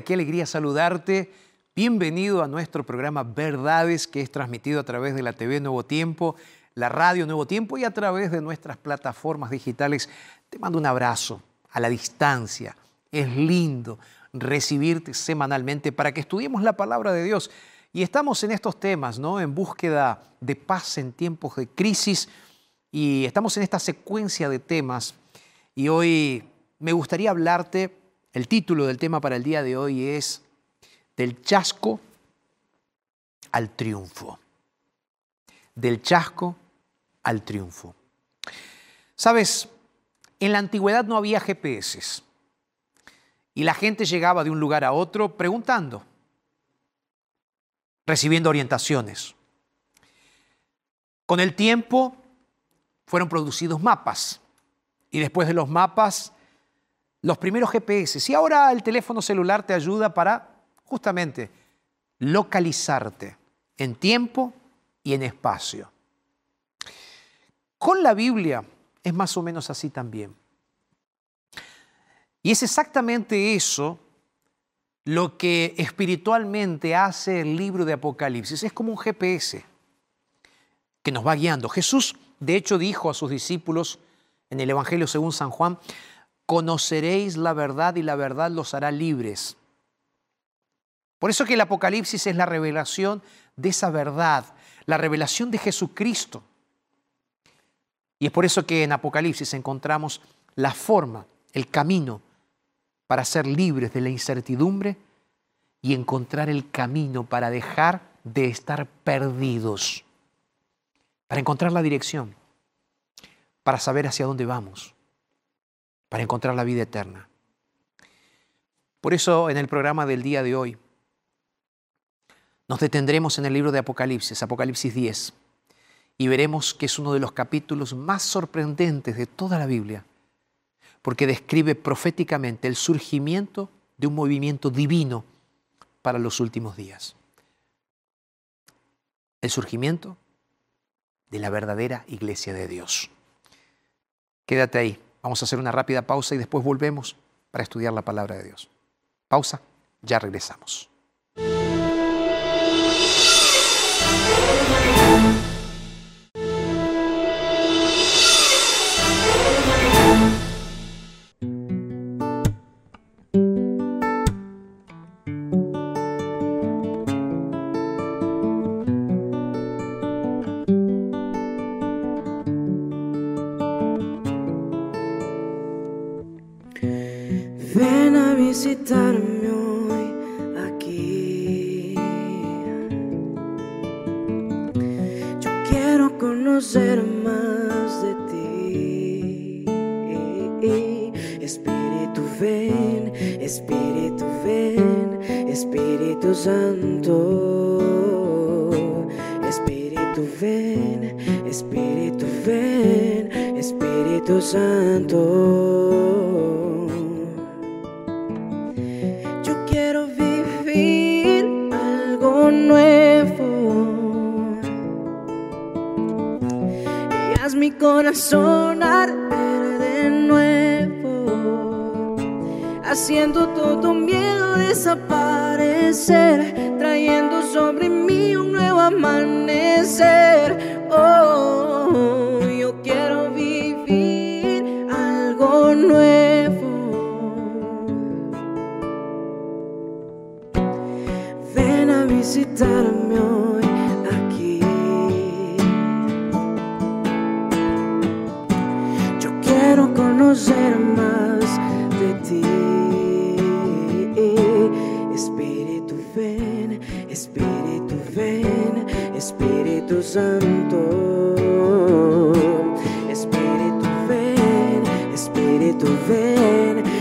Qué alegría saludarte. Bienvenido a nuestro programa Verdades que es transmitido a través de la TV Nuevo Tiempo, la radio Nuevo Tiempo y a través de nuestras plataformas digitales. Te mando un abrazo a la distancia. Es lindo recibirte semanalmente para que estudiemos la palabra de Dios. Y estamos en estos temas, ¿no? En búsqueda de paz en tiempos de crisis y estamos en esta secuencia de temas y hoy me gustaría hablarte el título del tema para el día de hoy es Del chasco al triunfo. Del chasco al triunfo. Sabes, en la antigüedad no había GPS y la gente llegaba de un lugar a otro preguntando, recibiendo orientaciones. Con el tiempo fueron producidos mapas y después de los mapas los primeros GPS. Y ahora el teléfono celular te ayuda para justamente localizarte en tiempo y en espacio. Con la Biblia es más o menos así también. Y es exactamente eso lo que espiritualmente hace el libro de Apocalipsis. Es como un GPS que nos va guiando. Jesús, de hecho, dijo a sus discípulos en el Evangelio según San Juan, conoceréis la verdad y la verdad los hará libres. Por eso que el Apocalipsis es la revelación de esa verdad, la revelación de Jesucristo. Y es por eso que en Apocalipsis encontramos la forma, el camino para ser libres de la incertidumbre y encontrar el camino para dejar de estar perdidos, para encontrar la dirección, para saber hacia dónde vamos para encontrar la vida eterna. Por eso en el programa del día de hoy nos detendremos en el libro de Apocalipsis, Apocalipsis 10, y veremos que es uno de los capítulos más sorprendentes de toda la Biblia, porque describe proféticamente el surgimiento de un movimiento divino para los últimos días. El surgimiento de la verdadera iglesia de Dios. Quédate ahí. Vamos a hacer una rápida pausa y después volvemos para estudiar la palabra de Dios. Pausa, ya regresamos. Espíritu Santo. Espíritu ven, Espíritu ven, Espíritu Santo.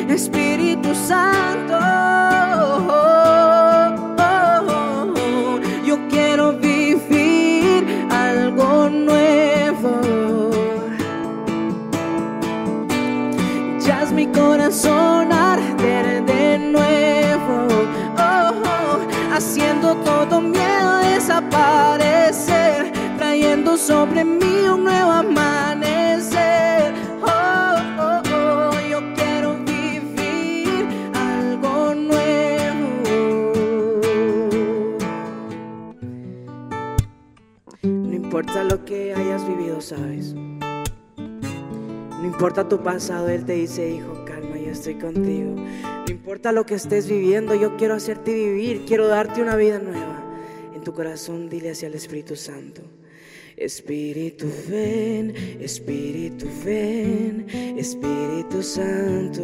Espíritu Santo. Yo quiero vivir algo nuevo. Ya es mi corazón arder de nuevo. Oh, oh, haciendo todo miedo desaparecer. Trayendo sobre mí un nuevo amanecer. Importa lo que hayas vivido, sabes. No importa tu pasado, Él te dice, hijo, calma, yo estoy contigo. No importa lo que estés viviendo, yo quiero hacerte vivir, quiero darte una vida nueva. En tu corazón dile hacia el Espíritu Santo. Espíritu ven, Espíritu ven, Espíritu Santo.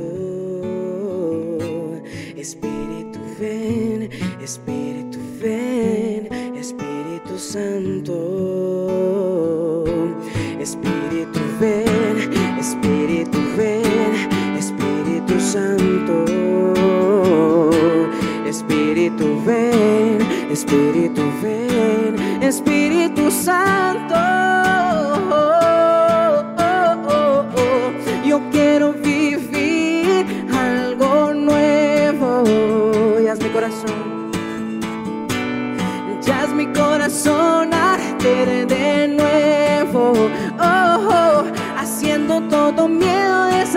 Espíritu ven, Espíritu ven, Espíritu Santo. Espíritu ven, Espíritu ven, Espíritu Santo. Espíritu ven, Espíritu ven, Espíritu Santo.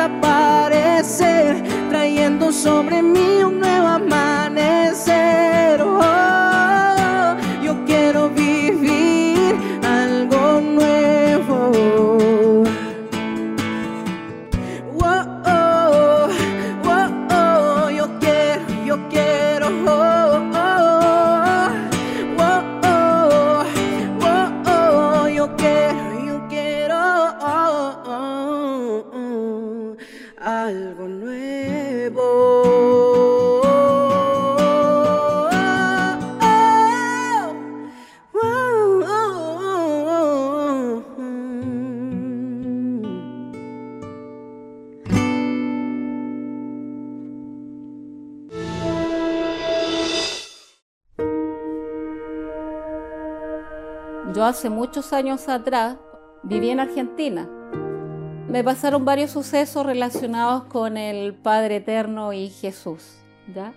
Desaparecer. Trayendo sobre mí un nuevo amanecer. Oh, hace muchos años atrás viví en Argentina. Me pasaron varios sucesos relacionados con el Padre Eterno y Jesús. ¿ya?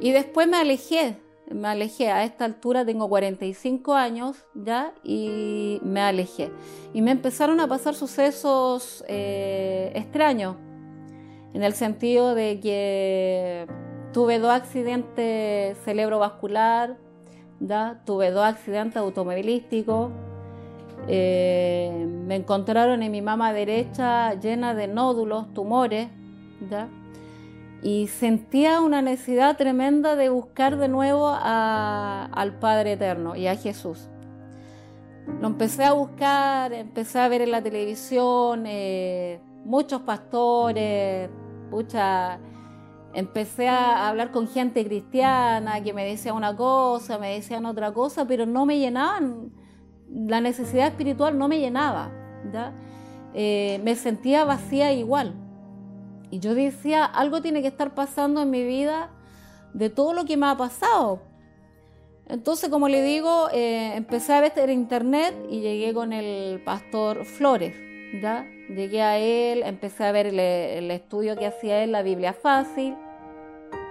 Y después me alejé, me alejé. A esta altura tengo 45 años ya y me alejé. Y me empezaron a pasar sucesos eh, extraños, en el sentido de que tuve dos accidentes cerebrovascular, ¿ya? tuve dos accidentes automovilísticos, eh, me encontraron en mi mama derecha llena de nódulos, tumores, ¿ya? y sentía una necesidad tremenda de buscar de nuevo al Padre Eterno y a Jesús. Lo empecé a buscar, empecé a ver en la televisión eh, muchos pastores, mucha, empecé a hablar con gente cristiana que me decía una cosa, me decían otra cosa, pero no me llenaban, la necesidad espiritual no me llenaba. Eh, me sentía vacía igual. Y yo decía, algo tiene que estar pasando en mi vida de todo lo que me ha pasado. Entonces, como le digo, eh, empecé a ver internet y llegué con el pastor Flores. ¿ya? Llegué a él, empecé a ver el, estudio que hacía él, la Biblia Fácil,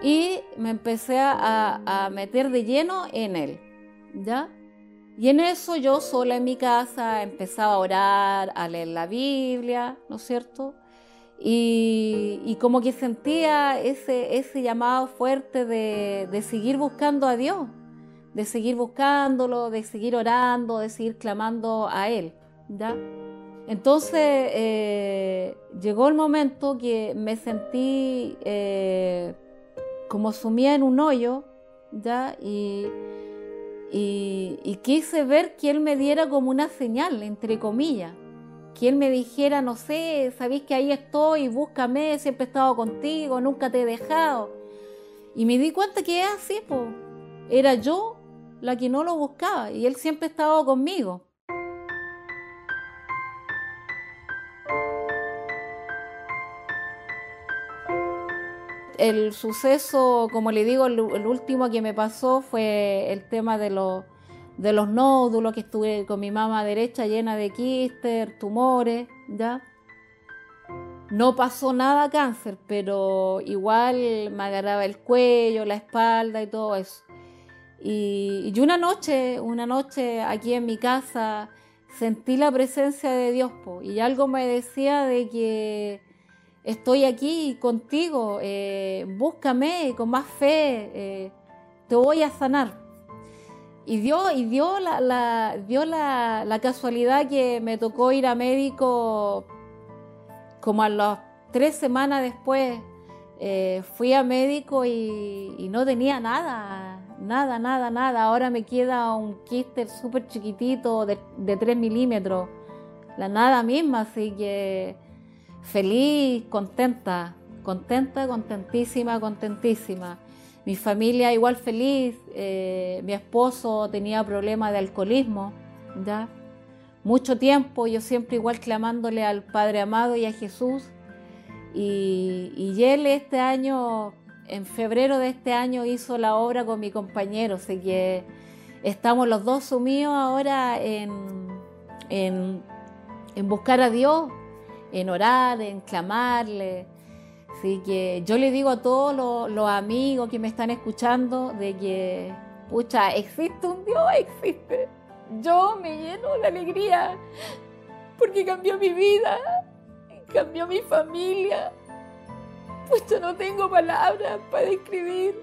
y me empecé a, a, meter de lleno en él. ¿ya? Y en eso yo sola en mi casa empezaba a orar, a leer la Biblia, ¿no es cierto? Y, como que sentía ese, ese llamado fuerte de, de, seguir buscando a Dios, de seguir buscándolo, de seguir orando, de seguir clamando a Él. ¿ya? Entonces eh, llegó el momento que me sentí eh, como sumía en un hoyo, ¿ya? Y, y, quise ver que él me diera como una señal, entre comillas. Que él me dijera, no sé, sabéis que ahí estoy, búscame, siempre he estado contigo, nunca te he dejado. Y me di cuenta que es así, pues. Era yo la que no lo buscaba y él siempre estaba conmigo. El suceso, como le digo, el, último que me pasó fue el tema de los, de los nódulos, que estuve con mi mamá derecha llena de quistes, tumores, ¿ya? No pasó nada cáncer, pero igual me agarraba el cuello, la espalda y todo eso. Y, una noche, una noche aquí en mi casa, sentí la presencia de Dios y algo me decía de que estoy aquí contigo, eh, búscame con más fe, eh, te voy a sanar. Y dio, y dio, la, dio la, casualidad que me tocó ir a médico como a las tres semanas después. Eh, fui a médico y, no tenía nada, nada, nada, nada. Ahora me queda un quiste súper chiquitito de, de 3 milímetros, la nada misma, así que feliz, contenta, contenta, contentísima, contentísima. Mi familia igual feliz, eh, mi esposo tenía problemas de alcoholismo, ¿ya? Mucho tiempo yo siempre igual clamándole al Padre amado y a Jesús. Y, y él este año, en febrero de este año, hizo la obra con mi compañero, así que estamos los dos sumidos ahora en, en, en buscar a Dios, en orar, en clamarle. Así que yo le digo a todos los, amigos que me están escuchando de que, pucha, existe un Dios, existe. Yo me lleno de alegría porque cambió mi vida, cambió mi familia. Pucha, no tengo palabras para describir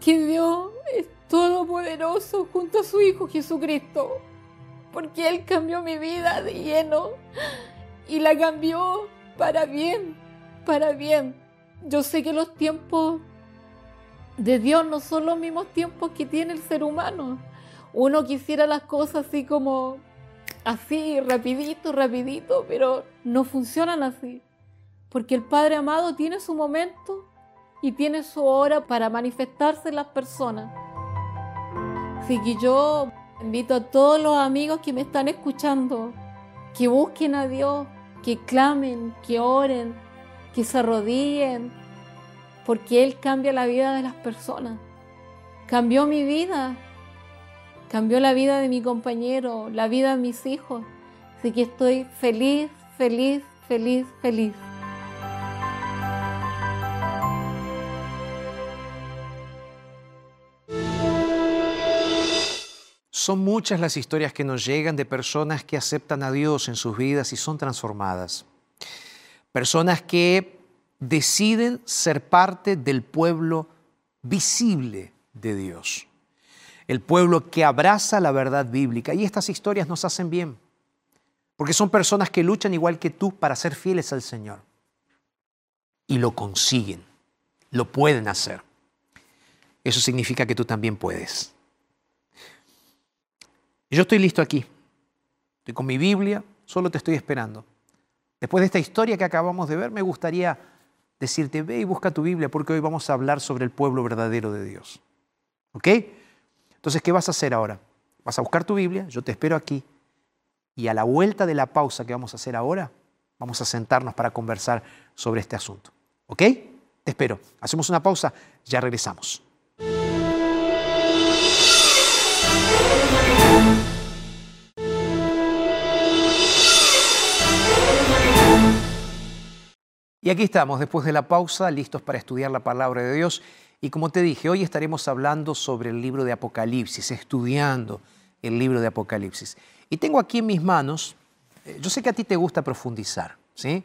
que Dios es todopoderoso junto a su Hijo Jesucristo, porque Él cambió mi vida de lleno y la cambió para bien, para bien. Yo sé que los tiempos de Dios no son los mismos tiempos que tiene el ser humano. Uno quisiera las cosas así como así, rapidito, rapidito, pero no funcionan así. Porque el Padre amado tiene su momento y tiene su hora para manifestarse en las personas. Así que yo invito a todos los amigos que me están escuchando que busquen a Dios, que clamen, que oren, que se arrodillen, porque Él cambia la vida de las personas. Cambió mi vida, cambió la vida de mi compañero, la vida de mis hijos. Así que estoy feliz, feliz, feliz, feliz. Son muchas las historias que nos llegan de personas que aceptan a Dios en sus vidas y son transformadas. Personas que deciden ser parte del pueblo visible de Dios. El pueblo que abraza la verdad bíblica. Y estas historias nos hacen bien. Porque son personas que luchan igual que tú para ser fieles al Señor. Y lo consiguen. Lo pueden hacer. Eso significa que tú también puedes. Yo estoy listo aquí. Estoy con mi Biblia, solo te estoy esperando. Después de esta historia que acabamos de ver, me gustaría decirte, ve y busca tu Biblia porque hoy vamos a hablar sobre el pueblo verdadero de Dios. ¿Ok? Entonces, ¿qué vas a hacer ahora? Vas a buscar tu Biblia, yo te espero aquí y a la vuelta de la pausa que vamos a hacer ahora, vamos a sentarnos para conversar sobre este asunto. ¿Ok? Te espero. Hacemos una pausa, ya regresamos. Y aquí estamos, después de la pausa, listos para estudiar la palabra de Dios. Y como te dije, hoy estaremos hablando sobre el libro de Apocalipsis, estudiando el libro de Apocalipsis. Y tengo aquí en mis manos, eh, yo sé que a ti te gusta profundizar, ¿sí?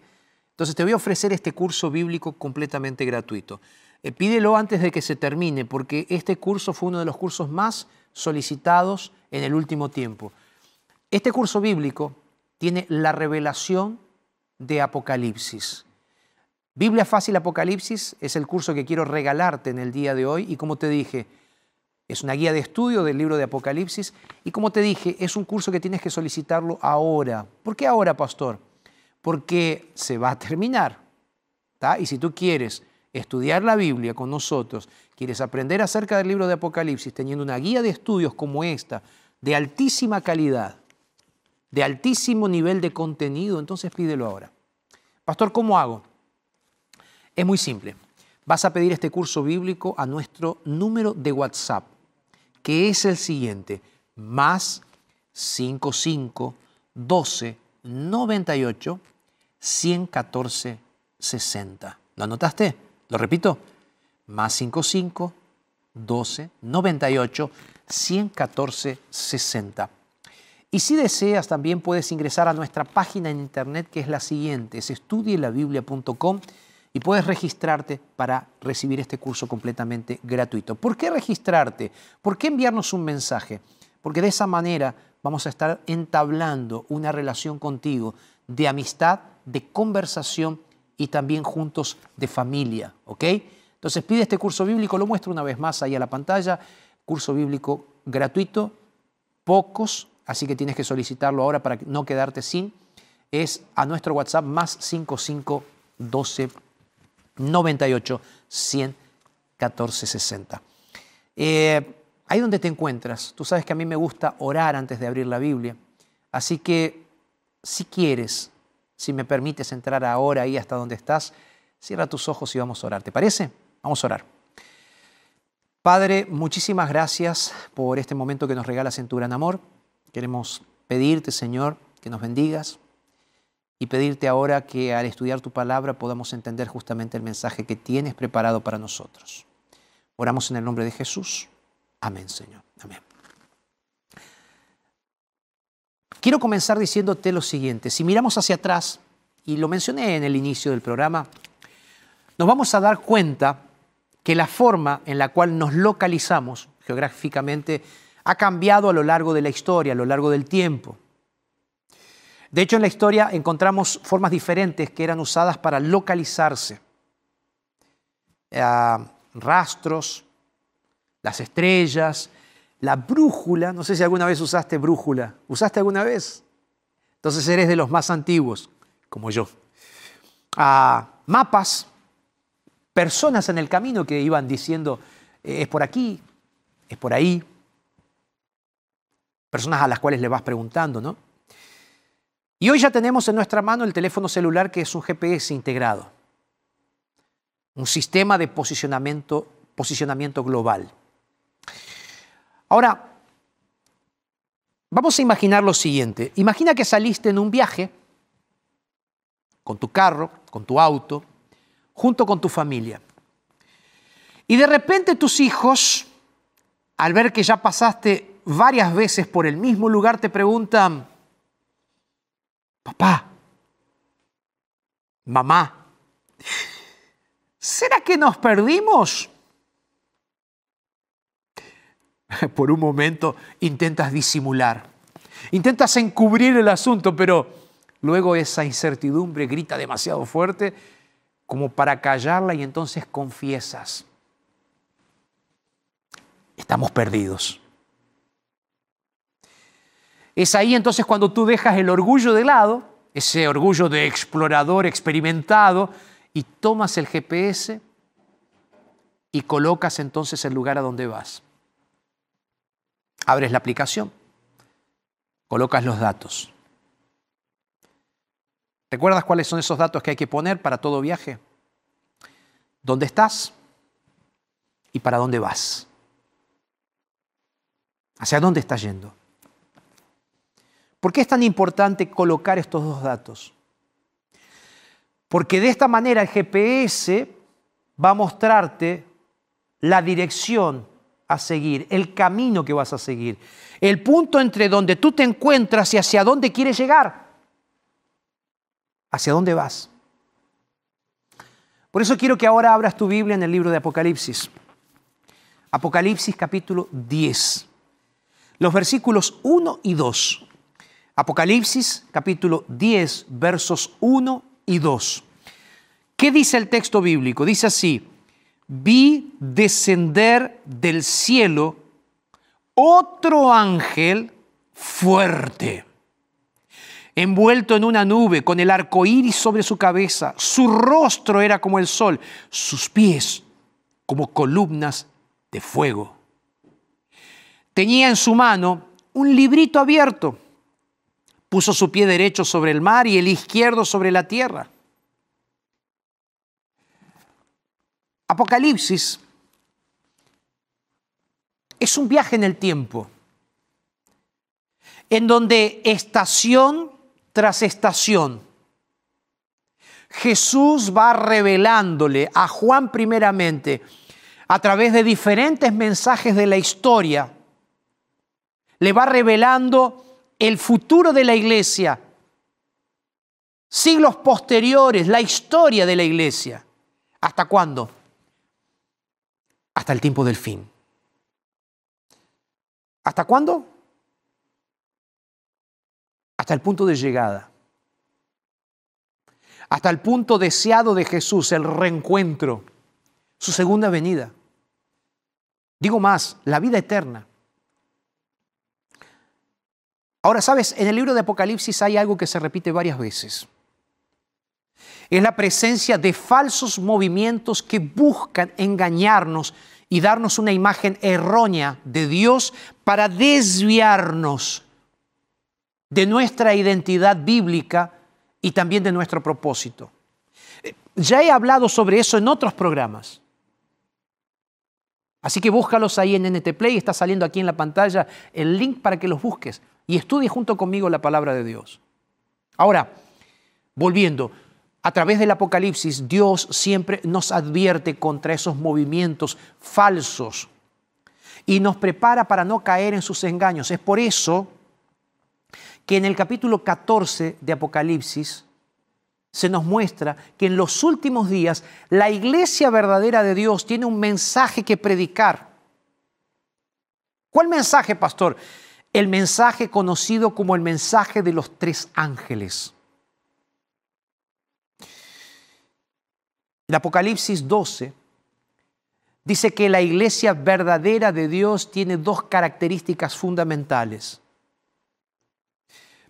Entonces te voy a ofrecer este curso bíblico completamente gratuito. Eh, pídelo antes de que se termine, porque este curso fue uno de los cursos más solicitados en el último tiempo. Este curso bíblico tiene la revelación de Apocalipsis. Biblia Fácil Apocalipsis es el curso que quiero regalarte en el día de hoy y como te dije, es una guía de estudio del libro de Apocalipsis y como te dije, es un curso que tienes que solicitarlo ahora. ¿Por qué ahora, pastor? Porque se va a terminar. Y si tú quieres estudiar la Biblia con nosotros, quieres aprender acerca del libro de Apocalipsis teniendo una guía de estudios como esta, de altísima calidad, de altísimo nivel de contenido, entonces pídelo ahora. Pastor, ¿cómo hago? Es muy simple. Vas a pedir este curso bíblico a nuestro número de WhatsApp, que es el siguiente, más 55 12 98 114 60. ¿Lo anotaste? Lo repito, más 55 12 98 114 60. Y si deseas, también puedes ingresar a nuestra página en internet que es la siguiente, es estudielabiblia.com y puedes registrarte para recibir este curso completamente gratuito. ¿Por qué registrarte? ¿Por qué enviarnos un mensaje? Porque de esa manera vamos a estar entablando una relación contigo de amistad, de conversación y también juntos de familia, ¿ok? Entonces pide este curso bíblico, lo muestro una vez más ahí a la pantalla, curso bíblico gratuito, pocos, así que tienes que solicitarlo ahora para no quedarte sin, es a nuestro WhatsApp más 5512 98 100 14 60. ahí donde te encuentras, tú sabes que a mí me gusta orar antes de abrir la Biblia, así que si quieres, si me permites entrar ahora ahí hasta donde estás, cierra tus ojos y vamos a orar. ¿Te parece? Vamos a orar. Padre, muchísimas gracias por este momento que nos regalas en tu gran amor. Queremos pedirte, Señor, que nos bendigas, y pedirte ahora que al estudiar tu palabra podamos entender justamente el mensaje que tienes preparado para nosotros. Oramos en el nombre de Jesús. Amén, Señor. Amén. Quiero comenzar diciéndote lo siguiente. Si miramos hacia atrás, y lo mencioné en el inicio del programa, nos vamos a dar cuenta que la forma en la cual nos localizamos geográficamente ha cambiado a lo largo de la historia, a lo largo del tiempo. De hecho, en la historia encontramos formas diferentes que eran usadas para localizarse. Eh, rastros, las estrellas, la brújula. No sé si alguna vez usaste brújula. ¿Usaste alguna vez? Entonces eres de los más antiguos, como yo. Ah, mapas, personas en el camino que iban diciendo, eh, es por aquí, es por ahí. Personas a las cuales le vas preguntando, ¿no? Y hoy ya tenemos en nuestra mano el teléfono celular que es un GPS integrado, un sistema de posicionamiento, posicionamiento global. Ahora, vamos a imaginar lo siguiente. Imagina que saliste en un viaje con tu carro, con tu auto, junto con tu familia. Y de repente tus hijos, al ver que ya pasaste varias veces por el mismo lugar, te preguntan, papá, mamá, ¿será que nos perdimos? Por un momento intentas disimular, intentas encubrir el asunto, pero luego esa incertidumbre grita demasiado fuerte como para callarla y entonces confiesas. Estamos perdidos. Es ahí entonces cuando tú dejas el orgullo de lado, ese orgullo de explorador experimentado, y tomas el GPS y colocas entonces el lugar a donde vas. Abres la aplicación, colocas los datos. ¿Recuerdas cuáles son esos datos que hay que poner para todo viaje? ¿Dónde estás? ¿Y para dónde vas? ¿Hacia dónde estás yendo? ¿Por qué es tan importante colocar estos dos datos? Porque de esta manera el GPS va a mostrarte la dirección a seguir, el camino que vas a seguir, el punto entre donde tú te encuentras y hacia dónde quieres llegar. ¿Hacia dónde vas? Por eso quiero que ahora abras tu Biblia en el libro de Apocalipsis. Apocalipsis capítulo 10. Los versículos 1 y 2. Apocalipsis capítulo 10, versos 1 y 2. ¿Qué dice el texto bíblico? Dice así, vi descender del cielo otro ángel fuerte, envuelto en una nube, con el arco iris sobre su cabeza. Su rostro era como el sol, sus pies como columnas de fuego. Tenía en su mano un librito abierto Puso su pie derecho sobre el mar y el izquierdo sobre la tierra. Apocalipsis es un viaje en el tiempo, en donde estación tras estación, Jesús va revelándole a Juan primeramente, a través de diferentes mensajes de la historia, le va revelando el futuro de la iglesia, siglos posteriores, la historia de la iglesia. ¿Hasta cuándo? Hasta el tiempo del fin. ¿Hasta cuándo? Hasta el punto de llegada. Hasta el punto deseado de Jesús, el reencuentro, su segunda venida. Digo más, la vida eterna. Ahora, sabes, en el libro de Apocalipsis hay algo que se repite varias veces. Es la presencia de falsos movimientos que buscan engañarnos y darnos una imagen errónea de Dios para desviarnos de nuestra identidad bíblica y también de nuestro propósito. Ya he hablado sobre eso en otros programas. Así que búscalos ahí en NT Play, está saliendo aquí en la pantalla el link para que los busques y estudie junto conmigo la palabra de Dios. Ahora, volviendo, a través del Apocalipsis Dios siempre nos advierte contra esos movimientos falsos y nos prepara para no caer en sus engaños. Es por eso que en el capítulo 14 de Apocalipsis se nos muestra que en los últimos días la iglesia verdadera de Dios tiene un mensaje que predicar. ¿Cuál mensaje, pastor? El mensaje conocido como el mensaje de los tres ángeles. El Apocalipsis 12 dice que la iglesia verdadera de Dios tiene dos características fundamentales.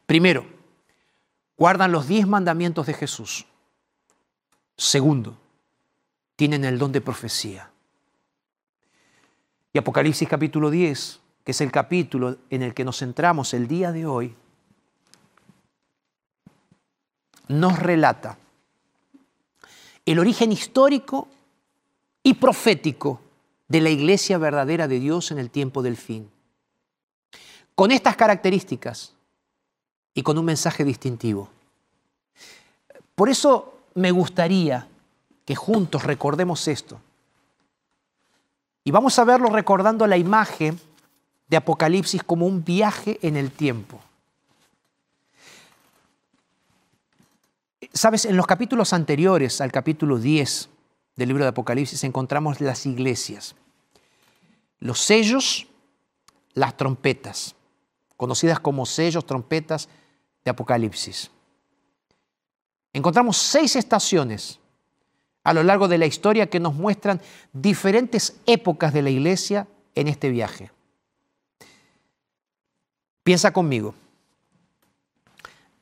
Primero, guardan los diez mandamientos de Jesús. Segundo, tienen el don de profecía. Y Apocalipsis capítulo 10 que es el capítulo en el que nos centramos el día de hoy, nos relata el origen histórico y profético de la iglesia verdadera de Dios en el tiempo del fin. Con estas características y con un mensaje distintivo. Por eso me gustaría que juntos recordemos esto. Y vamos a verlo recordando la imagen de Apocalipsis como un viaje en el tiempo. Sabes, en los capítulos anteriores al capítulo 10 del libro de Apocalipsis encontramos las iglesias, los sellos, las trompetas, conocidas como sellos, trompetas de Apocalipsis. Encontramos seis estaciones a lo largo de la historia que nos muestran diferentes épocas de la iglesia en este viaje. Piensa conmigo.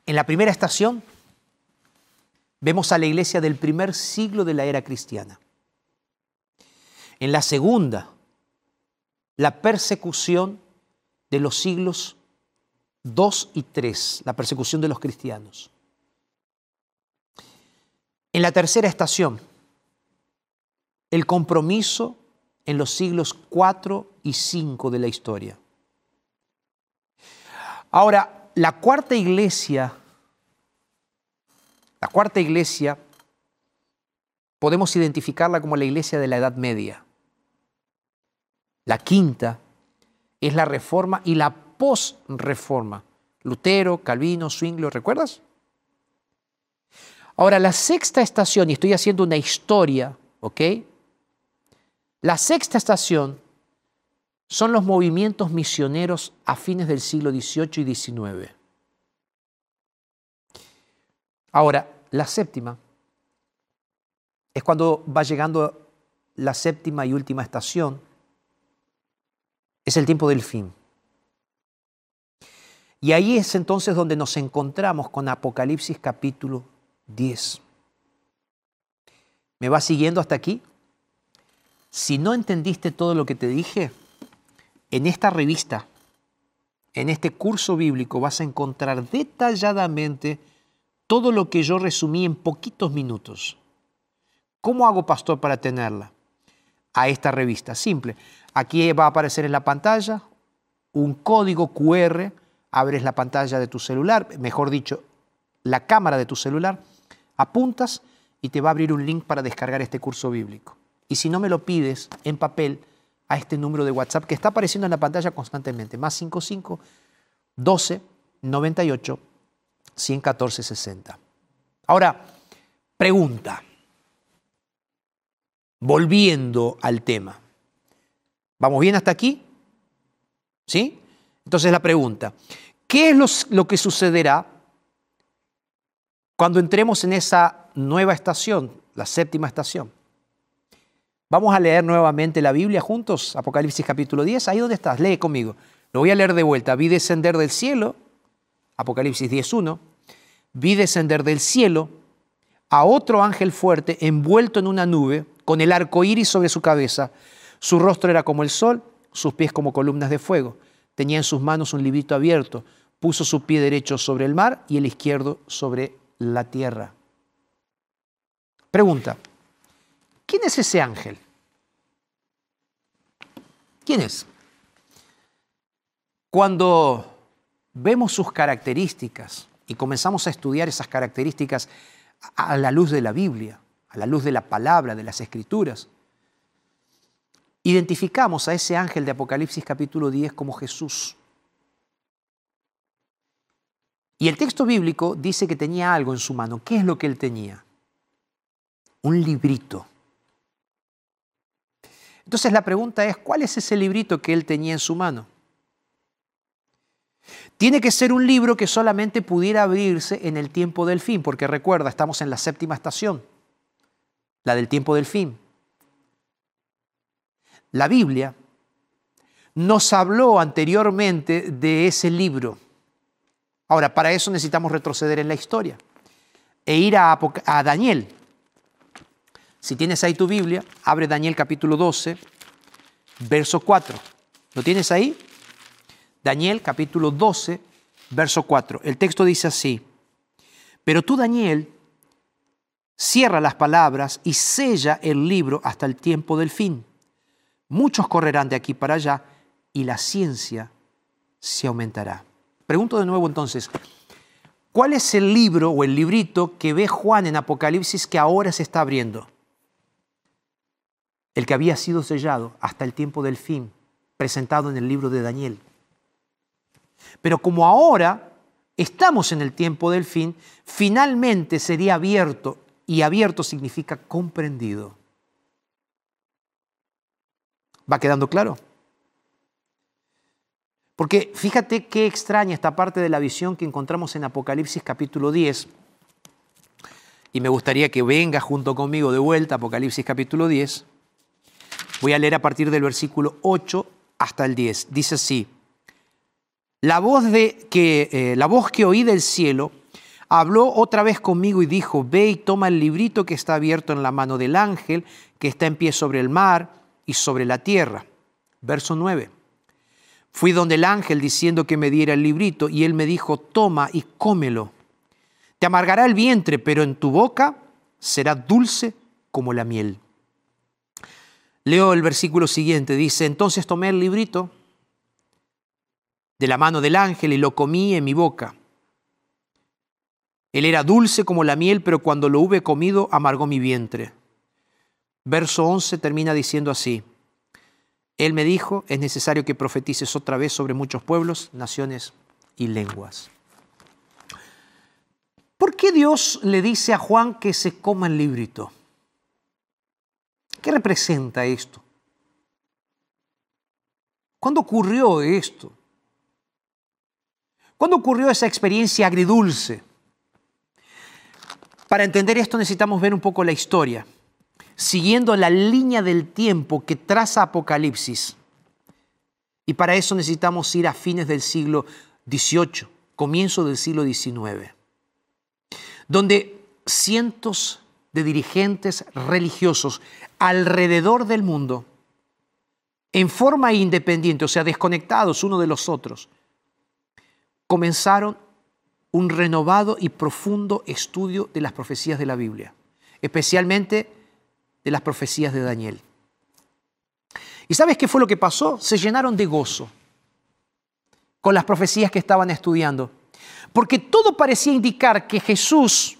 En la primera estación vemos a la iglesia del primer siglo de la era cristiana. En la segunda, la persecución de los siglos 2 y 3, la persecución de los cristianos. En la tercera estación, el compromiso en los siglos 4 y 5 de la historia. Ahora, la cuarta iglesia, la cuarta iglesia, podemos identificarla como la iglesia de la Edad Media. La quinta es la reforma y la posreforma. Lutero, Calvino, Zwingli, ¿recuerdas? Ahora, la sexta estación, y estoy haciendo una historia, ¿ok? La sexta estación son los movimientos misioneros a fines del siglo XVIII y XIX. Ahora, la séptima es cuando va llegando la séptima y última estación, es el tiempo del fin. Y ahí es entonces donde nos encontramos con Apocalipsis capítulo 10. ¿Me va siguiendo hasta aquí? Si no entendiste todo lo que te dije, en esta revista, en este curso bíblico, vas a encontrar detalladamente todo lo que yo resumí en poquitos minutos. ¿Cómo hago, pastor, para tenerla? A esta revista. Simple. Aquí va a aparecer en la pantalla un código QR. Abres la pantalla de tu celular, mejor dicho, la cámara de tu celular, apuntas y te va a abrir un link para descargar este curso bíblico. Y si no me lo pides en papel, a este número de WhatsApp que está apareciendo en la pantalla constantemente, más 55 12 98 114 60. Ahora, pregunta, volviendo al tema. ¿Vamos bien hasta aquí? ¿Sí? Entonces la pregunta, ¿qué es lo, que sucederá cuando entremos en esa nueva estación, la séptima estación? Vamos a leer nuevamente la Biblia juntos, Apocalipsis capítulo 10. Ahí donde estás, lee conmigo. Lo voy a leer de vuelta. Vi descender del cielo, Apocalipsis 10.1. Vi descender del cielo a otro ángel fuerte envuelto en una nube, con el arco iris sobre su cabeza. Su rostro era como el sol, sus pies como columnas de fuego. Tenía en sus manos un librito abierto. Puso su pie derecho sobre el mar y el izquierdo sobre la tierra. Pregunta, ¿quién es ese ángel? ¿Quién es? Cuando vemos sus características y comenzamos a estudiar esas características a la luz de la Biblia, a la luz de la palabra, de las escrituras, identificamos a ese ángel de Apocalipsis capítulo 10 como Jesús. Y el texto bíblico dice que tenía algo en su mano. ¿Qué es lo que él tenía? Un librito. Entonces la pregunta es, ¿cuál es ese librito que él tenía en su mano? Tiene que ser un libro que solamente pudiera abrirse en el tiempo del fin, porque recuerda, estamos en la séptima estación, la del tiempo del fin. La Biblia nos habló anteriormente de ese libro. Ahora, para eso necesitamos retroceder en la historia e ir a, a Daniel, si tienes ahí tu Biblia, abre Daniel capítulo 12, verso 4. ¿Lo tienes ahí? Daniel capítulo 12, verso 4. El texto dice así, pero tú Daniel, cierra las palabras y sella el libro hasta el tiempo del fin. Muchos correrán de aquí para allá y la ciencia se aumentará. Pregunto de nuevo entonces, ¿cuál es el libro o el librito que ve Juan en Apocalipsis que ahora se está abriendo? El que había sido sellado hasta el tiempo del fin, presentado en el libro de Daniel. Pero como ahora estamos en el tiempo del fin, finalmente sería abierto, y abierto significa comprendido. ¿Va quedando claro? Porque fíjate qué extraña esta parte de la visión que encontramos en Apocalipsis capítulo 10. Y me gustaría que venga junto conmigo de vuelta Apocalipsis capítulo 10. Voy a leer a partir del versículo 8 hasta el 10. Dice así, la voz, de, que, eh, la voz que oí del cielo habló otra vez conmigo y dijo, ve y toma el librito que está abierto en la mano del ángel, que está en pie sobre el mar y sobre la tierra. Verso 9. Fui donde el ángel diciendo que me diera el librito y él me dijo, toma y cómelo. Te amargará el vientre, pero en tu boca será dulce como la miel. Leo el versículo siguiente, dice, entonces tomé el librito de la mano del ángel y lo comí en mi boca. Él era dulce como la miel, pero cuando lo hube comido amargó mi vientre. Verso 11 termina diciendo así, Él me dijo, es necesario que profetices otra vez sobre muchos pueblos, naciones y lenguas. ¿Por qué Dios le dice a Juan que se coma el librito? ¿Qué representa esto? ¿Cuándo ocurrió esto? ¿Cuándo ocurrió esa experiencia agridulce? Para entender esto necesitamos ver un poco la historia, siguiendo la línea del tiempo que traza Apocalipsis. Y para eso necesitamos ir a fines del siglo XVIII, comienzo del siglo XIX, donde cientos de dirigentes religiosos alrededor del mundo, en forma independiente, o sea, desconectados uno de los otros, comenzaron un renovado y profundo estudio de las profecías de la Biblia, especialmente de las profecías de Daniel. ¿Y sabes qué fue lo que pasó? Se llenaron de gozo con las profecías que estaban estudiando, porque todo parecía indicar que Jesús,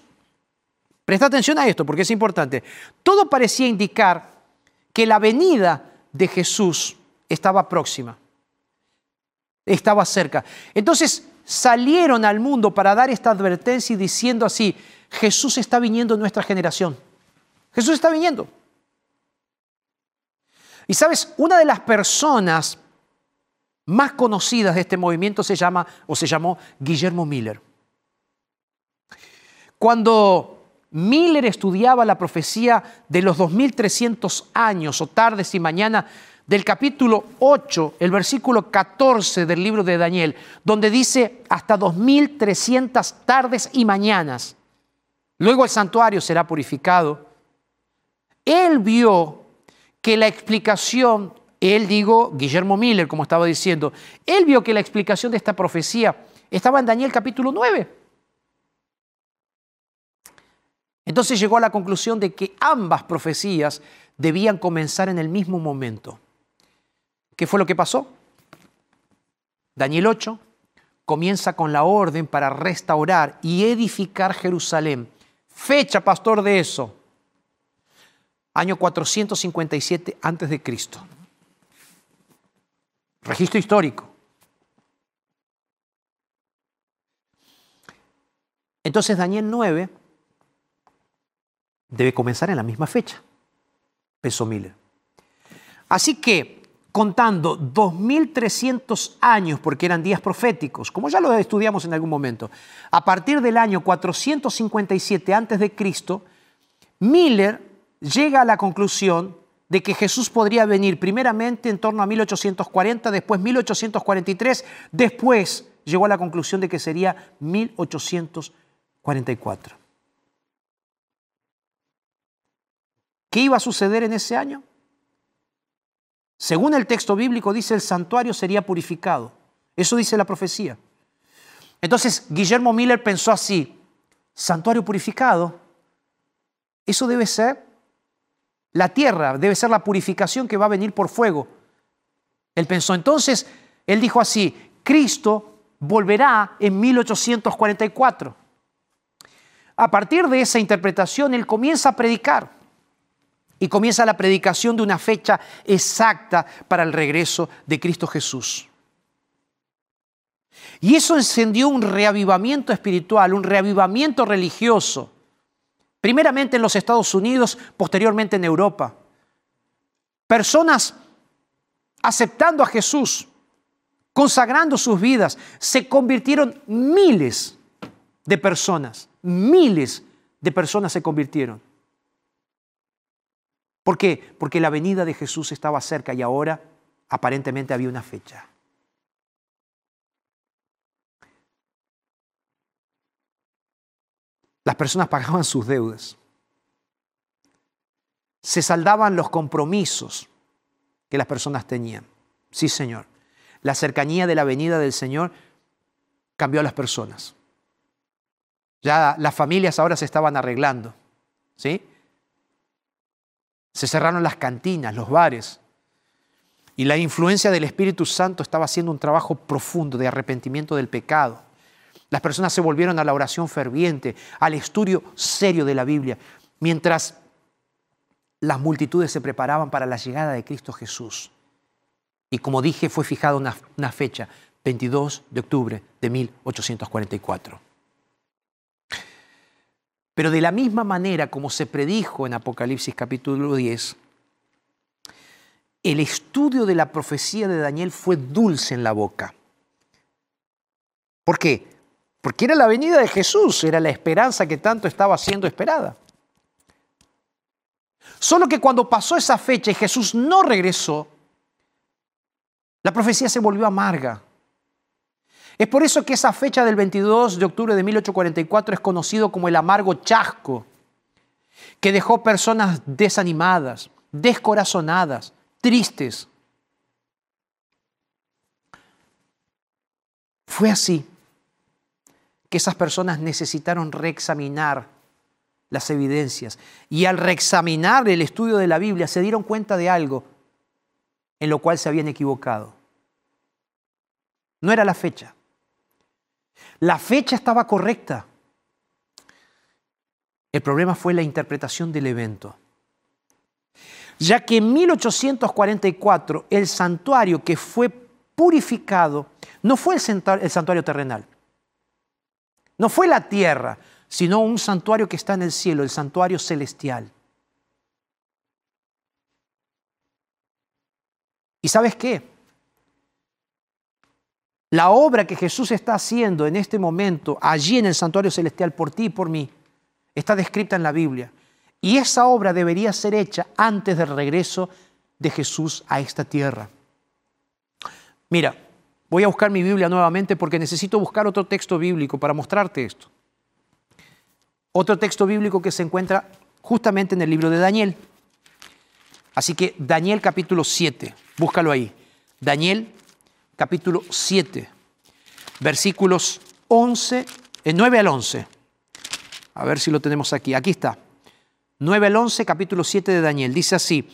presta atención a esto porque es importante, todo parecía indicar que la venida de Jesús estaba próxima, estaba cerca. Entonces, salieron al mundo para dar esta advertencia y diciendo así, Jesús está viniendo en nuestra generación. Jesús está viniendo. Y sabes, una de las personas más conocidas de este movimiento se llama o se llamó Guillermo Miller. Cuando Miller estudiaba la profecía de los 2300 años o tardes y mañana del capítulo 8, el versículo 14 del libro de Daniel, donde dice hasta 2300 tardes y mañanas. Luego el santuario será purificado. Él vio que la explicación, él digo, Guillermo Miller, como estaba diciendo, él vio que la explicación de esta profecía estaba en Daniel capítulo 9. Entonces llegó a la conclusión de que ambas profecías debían comenzar en el mismo momento. ¿Qué fue lo que pasó? Daniel 8 comienza con la orden para restaurar y edificar Jerusalén. Fecha, pastor, de eso. Año 457 antes de Cristo. Registro histórico. Entonces Daniel 9 debe comenzar en la misma fecha, pensó Miller. Así que contando 2.300 años, porque eran días proféticos, como ya lo estudiamos en algún momento, a partir del año 457 a.C., Miller llega a la conclusión de que Jesús podría venir primeramente en torno a 1840, después 1843, después llegó a la conclusión de que sería 1844. ¿Qué iba a suceder en ese año? Según el texto bíblico dice el santuario sería purificado. Eso dice la profecía. Entonces Guillermo Miller pensó así, santuario purificado, eso debe ser la tierra, debe ser la purificación que va a venir por fuego. Él pensó entonces, él dijo así, Cristo volverá en 1844. A partir de esa interpretación, él comienza a predicar. Y comienza la predicación de una fecha exacta para el regreso de Cristo Jesús. Y eso encendió un reavivamiento espiritual, un reavivamiento religioso, primeramente en los Estados Unidos, posteriormente en Europa. Personas aceptando a Jesús, consagrando sus vidas, se convirtieron miles de personas, miles de personas se convirtieron. ¿Por qué? Porque la venida de Jesús estaba cerca y ahora aparentemente había una fecha. Las personas pagaban sus deudas. Se saldaban los compromisos que las personas tenían. Sí, Señor. La cercanía de la venida del Señor cambió a las personas. Ya las familias ahora se estaban arreglando. ¿Sí? Se cerraron las cantinas, los bares. Y la influencia del Espíritu Santo estaba haciendo un trabajo profundo de arrepentimiento del pecado. Las personas se volvieron a la oración ferviente, al estudio serio de la Biblia, mientras las multitudes se preparaban para la llegada de Cristo Jesús. Y como dije, fue fijada una, una fecha, 22 de octubre de 1844. Pero de la misma manera como se predijo en Apocalipsis capítulo 10, el estudio de la profecía de Daniel fue dulce en la boca. ¿Por qué? Porque era la venida de Jesús, era la esperanza que tanto estaba siendo esperada. Solo que cuando pasó esa fecha y Jesús no regresó, la profecía se volvió amarga. Es por eso que esa fecha del 22 de octubre de 1844 es conocido como el amargo chasco, que dejó personas desanimadas, descorazonadas, tristes. Fue así que esas personas necesitaron reexaminar las evidencias y al reexaminar el estudio de la Biblia se dieron cuenta de algo en lo cual se habían equivocado. No era la fecha. La fecha estaba correcta. El problema fue la interpretación del evento. Ya que en 1844 el santuario que fue purificado no fue el santuario, terrenal, no fue la tierra, sino un santuario que está en el cielo, el santuario celestial. ¿Y sabes qué? La obra que Jesús está haciendo en este momento, allí en el santuario celestial, por ti y por mí, está descrita en la Biblia. Y esa obra debería ser hecha antes del regreso de Jesús a esta tierra. Mira, voy a buscar mi Biblia nuevamente porque necesito buscar otro texto bíblico para mostrarte esto. Otro texto bíblico que se encuentra justamente en el libro de Daniel. Así que Daniel capítulo 7, búscalo ahí. Daniel capítulo 7, versículos 11, 9 al 11. A ver si lo tenemos aquí. Aquí está. 9 al 11, capítulo 7 de Daniel. Dice así,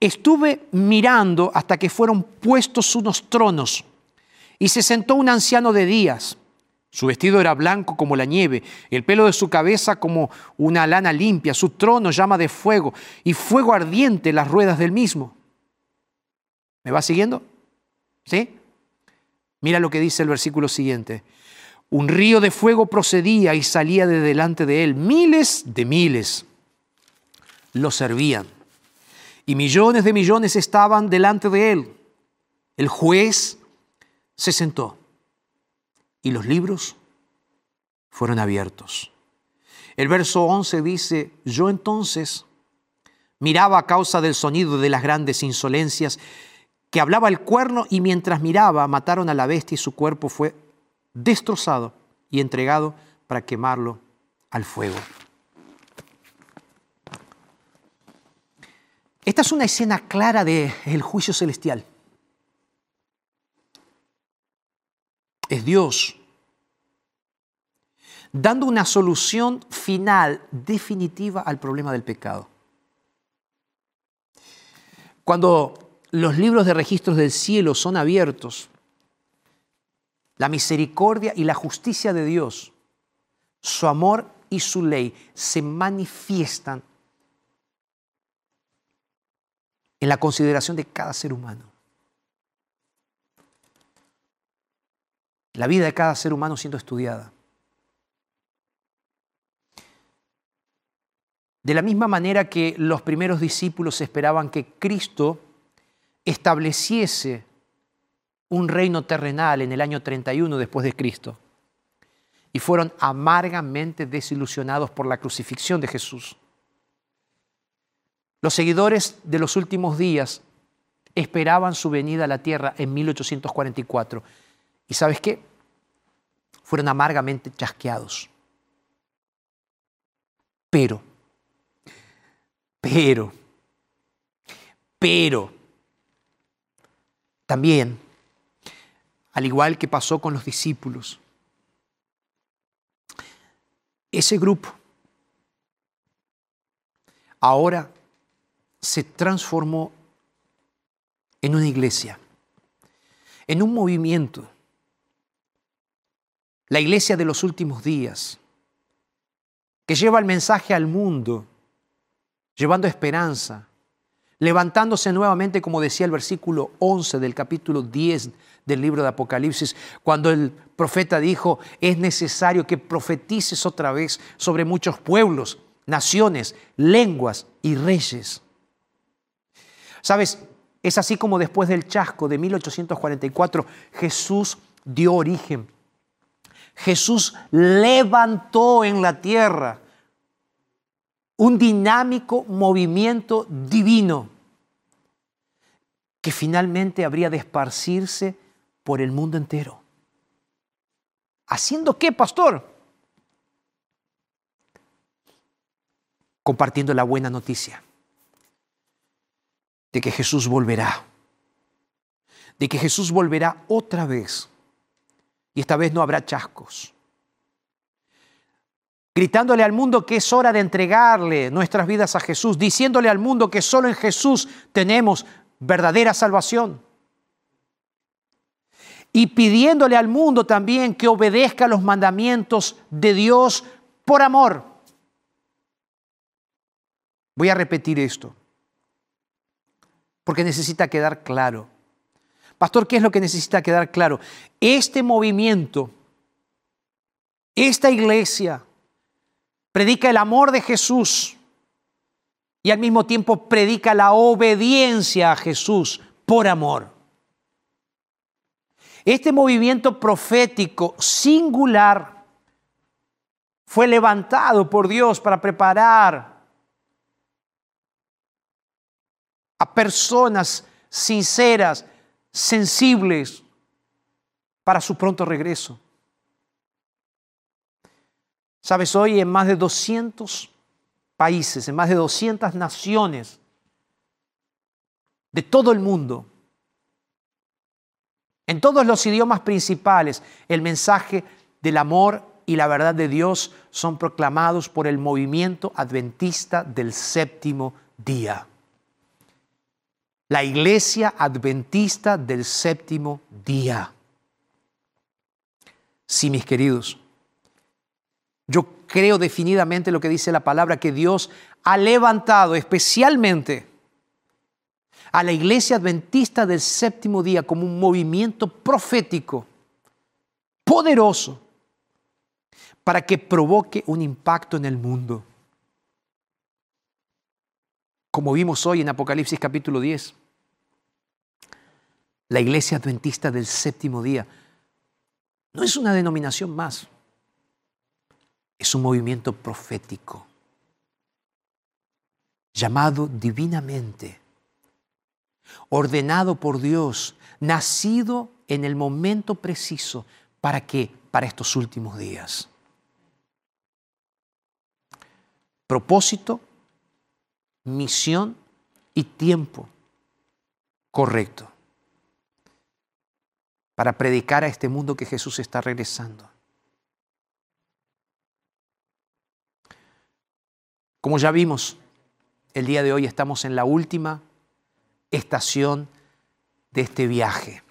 estuve mirando hasta que fueron puestos unos tronos y se sentó un anciano de días. Su vestido era blanco como la nieve, el pelo de su cabeza como una lana limpia, su trono llama de fuego y fuego ardiente las ruedas del mismo. ¿Me va siguiendo? ¿Sí? Mira lo que dice el versículo siguiente. Un río de fuego procedía y salía de delante de él. Miles de miles lo servían. Y millones de millones estaban delante de él. El juez se sentó y los libros fueron abiertos. El verso 11 dice, yo entonces miraba a causa del sonido de las grandes insolencias que hablaba el cuerno y mientras miraba mataron a la bestia y su cuerpo fue destrozado y entregado para quemarlo al fuego. Esta es una escena clara del juicio celestial. Es Dios dando una solución final, definitiva al problema del pecado. Cuando los libros de registros del cielo son abiertos, la misericordia y la justicia de Dios, su amor y su ley se manifiestan en la consideración de cada ser humano. La vida de cada ser humano siendo estudiada. De la misma manera que los primeros discípulos esperaban que Cristo estableciese un reino terrenal en el año 31 después de Cristo y fueron amargamente desilusionados por la crucifixión de Jesús. Los seguidores de los últimos días esperaban su venida a la tierra en 1844 y sabes qué? Fueron amargamente chasqueados. Pero, pero, pero, también, al igual que pasó con los discípulos, ese grupo ahora se transformó en una iglesia, en un movimiento, la iglesia de los últimos días, que lleva el mensaje al mundo, llevando esperanza, levantándose nuevamente, como decía el versículo 11 del capítulo 10 del libro de Apocalipsis, cuando el profeta dijo, es necesario que profetices otra vez sobre muchos pueblos, naciones, lenguas y reyes. Sabes, es así como después del chasco de 1844 Jesús dio origen. Jesús levantó en la tierra un dinámico movimiento divino que finalmente habría de esparcirse por el mundo entero. ¿Haciendo qué, pastor? Compartiendo la buena noticia de que Jesús volverá, de que Jesús volverá otra vez y esta vez no habrá chascos. Gritándole al mundo que es hora de entregarle nuestras vidas a Jesús, diciéndole al mundo que solo en Jesús tenemos verdadera salvación. Y pidiéndole al mundo también que obedezca los mandamientos de Dios por amor. Voy a repetir esto porque necesita quedar claro. Pastor, ¿qué es lo que necesita quedar claro? Este movimiento, esta iglesia, predica el amor de Jesús y al mismo tiempo predica la obediencia a Jesús por amor. Este movimiento profético singular fue levantado por Dios para preparar a personas sinceras, sensibles, para su pronto regreso. Sabes, hoy en más de 200 países, en más de 200 naciones de todo el mundo, en todos los idiomas principales, el mensaje del amor y la verdad de Dios son proclamados por el movimiento adventista del séptimo día la iglesia adventista del séptimo día. Sí, mis queridos, yo creo definidamente lo que dice la palabra, que Dios ha levantado especialmente a la iglesia adventista del séptimo día como un movimiento profético, poderoso, para que provoque un impacto en el mundo como vimos hoy en Apocalipsis capítulo 10. La iglesia adventista del séptimo día no es una denominación más, es un movimiento profético, llamado divinamente, ordenado por Dios, nacido en el momento preciso. ¿Para qué? Para estos últimos días. Propósito misión y tiempo correcto para predicar a este mundo que Jesús está regresando. Como ya vimos, el día de hoy estamos en la última estación de este viaje.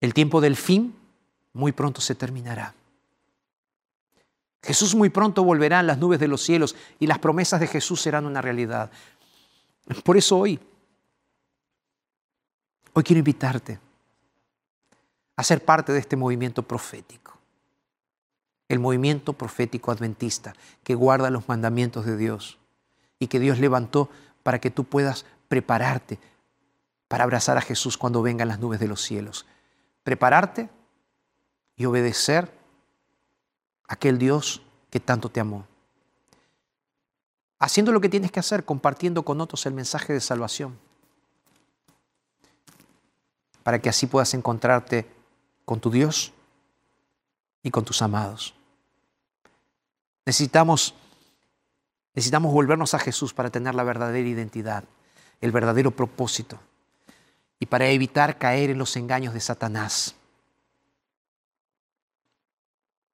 El tiempo del fin muy pronto se terminará. Jesús muy pronto volverá en las nubes de los cielos y las promesas de Jesús serán una realidad. Por eso hoy, hoy quiero invitarte a ser parte de este movimiento profético. El movimiento profético adventista que guarda los mandamientos de Dios y que Dios levantó para que tú puedas prepararte para abrazar a Jesús cuando vengan las nubes de los cielos. Prepararte y obedecer aquel Dios que tanto te amó. Haciendo lo que tienes que hacer, compartiendo con otros el mensaje de salvación. Para que así puedas encontrarte con tu Dios y con tus amados. Necesitamos, necesitamos volvernos a Jesús para tener la verdadera identidad, el verdadero propósito y para evitar caer en los engaños de Satanás.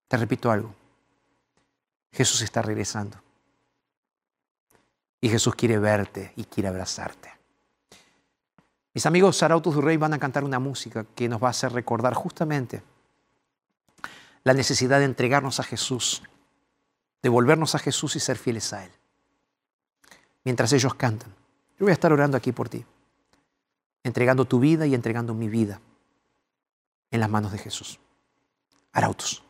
Te repito algo. Jesús está regresando. Y Jesús quiere verte y quiere abrazarte. Mis amigos Sarautos du Rey van a cantar una música que nos va a hacer recordar justamente la necesidad de entregarnos a Jesús, de volvernos a Jesús y ser fieles a Él. Mientras ellos cantan, yo voy a estar orando aquí por ti, entregando tu vida y entregando mi vida en las manos de Jesús. Arautos.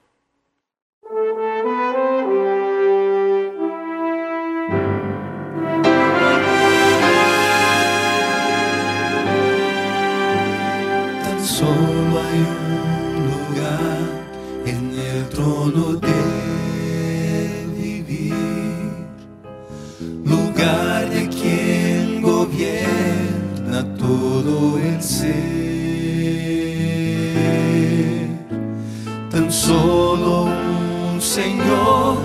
Solo hay un lugar en el trono de todo el ser. Tan solo un Señor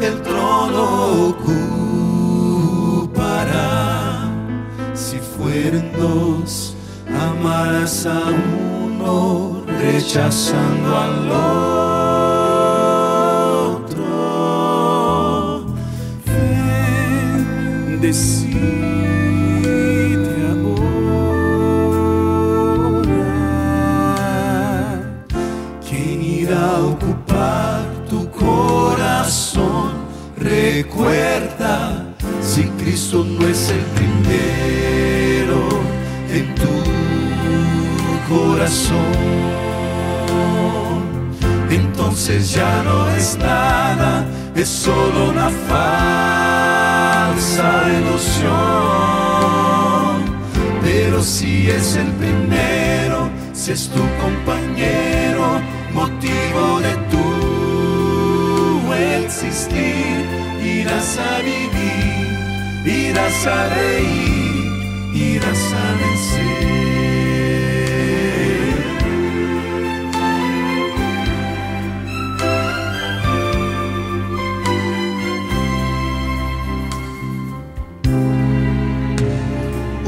el trono ocupará si fueran dos amarás a uno rechazando al otro. Cristo no es el primero en tu corazón. Entonces ya no es nada, es solo una falsa ilusión. Pero si es el primero, si es tu compañero, motivo de tu existir, irás a vivir, irás a reír, irás a vencer.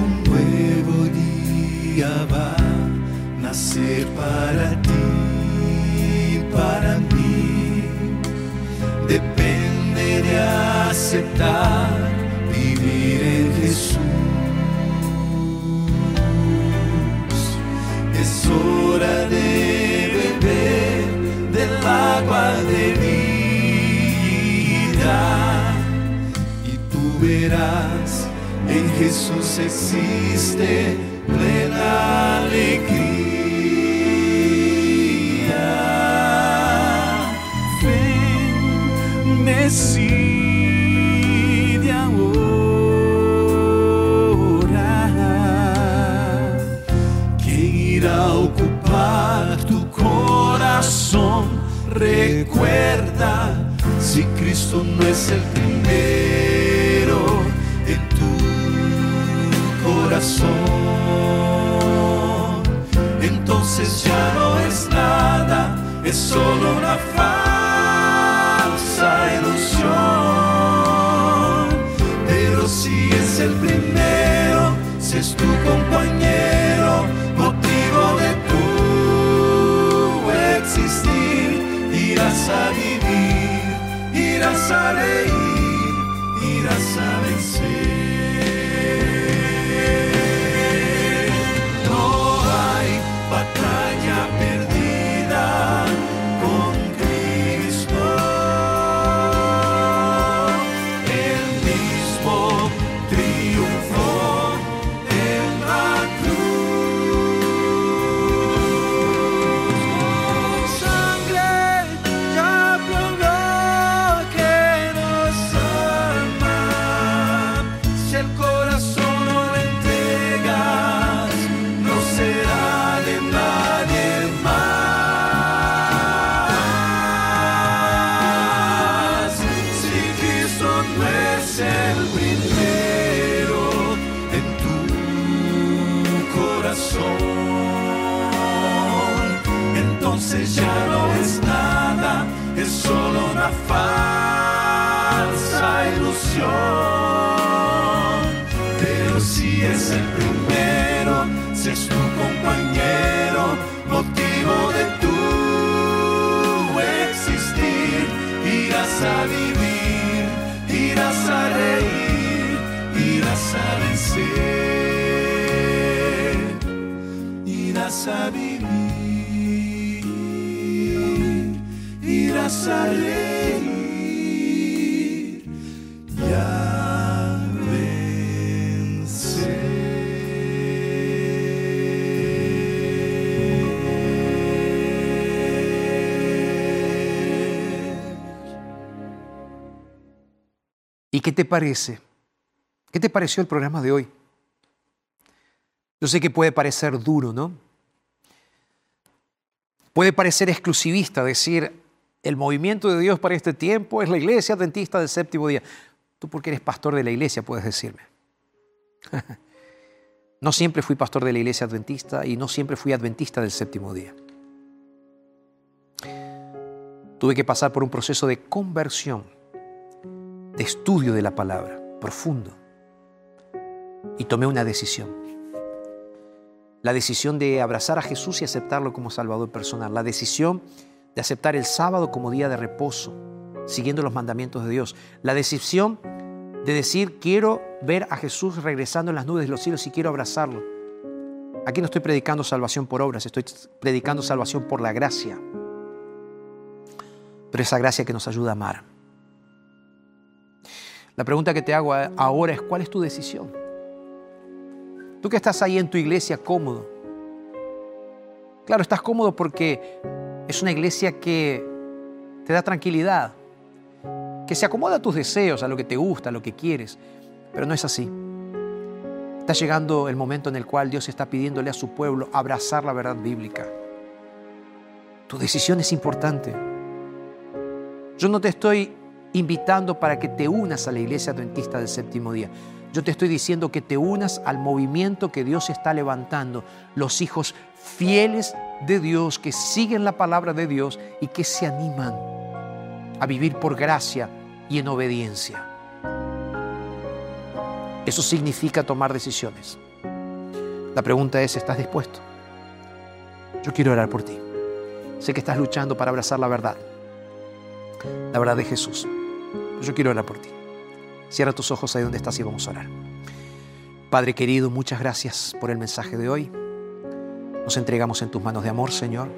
Un nuevo día va a nacer para ti, para mí. Depende de aceptar verás en Jesús existe plena alegría. Ven, decide ahora quién irá a ocupar tu corazón. Recuerda, si Cristo no es el entonces ya no es nada, es solo una falsa ilusión. Pero si es el primero, si es tu compañero, motivo de tu existir, irás a vivir, irás a reír, ¿Y qué te parece? ¿Qué te pareció el programa de hoy? Yo sé que puede parecer duro, ¿no? Puede parecer exclusivista decir, el movimiento de Dios para este tiempo es la iglesia adventista del séptimo día. Tú porque eres pastor de la iglesia puedes decirme. no siempre fui pastor de la iglesia adventista y no siempre fui adventista del séptimo día. Tuve que pasar por un proceso de conversión, de estudio de la palabra, profundo. Y tomé una decisión. La decisión de abrazar a Jesús y aceptarlo como Salvador personal. La decisión aceptar el sábado como día de reposo, siguiendo los mandamientos de Dios. La decisión de decir, quiero ver a Jesús regresando en las nubes de los cielos y quiero abrazarlo. Aquí no estoy predicando salvación por obras, estoy predicando salvación por la gracia. Pero esa gracia que nos ayuda a amar. La pregunta que te hago ahora es, ¿cuál es tu decisión? Tú que estás ahí en tu iglesia cómodo. Claro, estás cómodo porque es una iglesia que te da tranquilidad, que se acomoda a tus deseos, a lo que te gusta, a lo que quieres, pero no es así. Está llegando el momento en el cual Dios está pidiéndole a su pueblo abrazar la verdad bíblica. Tu decisión es importante. Yo no te estoy invitando para que te unas a la iglesia adventista del séptimo día. Yo te estoy diciendo que te unas al movimiento que Dios está levantando, los hijos fieles de Dios que siguen la palabra de Dios y que se animan a vivir por gracia y en obediencia. Eso significa tomar decisiones. La pregunta es, ¿estás dispuesto? Yo quiero orar por ti. Sé que estás luchando para abrazar la verdad, la verdad de Jesús. Yo quiero orar por ti. Cierra tus ojos ahí donde estás y vamos a orar. Padre querido, muchas gracias por el mensaje de hoy. Nos entregamos en tus manos de amor, Señor,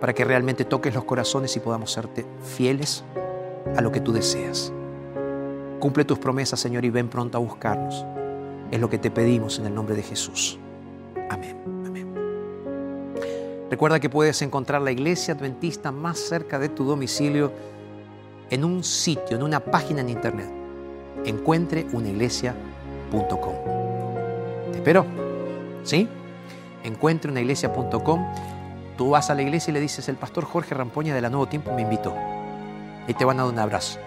para que realmente toques los corazones y podamos serte fieles a lo que tú deseas. Cumple tus promesas, Señor, y ven pronto a buscarnos. Es lo que te pedimos en el nombre de Jesús. Amén. Amén. Recuerda que puedes encontrar la iglesia adventista más cerca de tu domicilio en un sitio, en una página en internet. Encuentreunaiglesia.com. Te espero. ¿Sí? Encuentreunaiglesia.com. Tú vas a la iglesia y le dices, el pastor Jorge Rampoña de la Nuevo Tiempo me invitó. Y te van a dar un abrazo.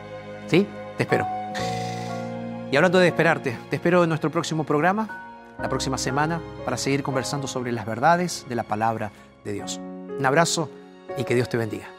¿Sí? Te espero. Y hablando de esperarte, te espero en nuestro próximo programa, la próxima semana, para seguir conversando sobre las verdades de la palabra de Dios. Un abrazo y que Dios te bendiga.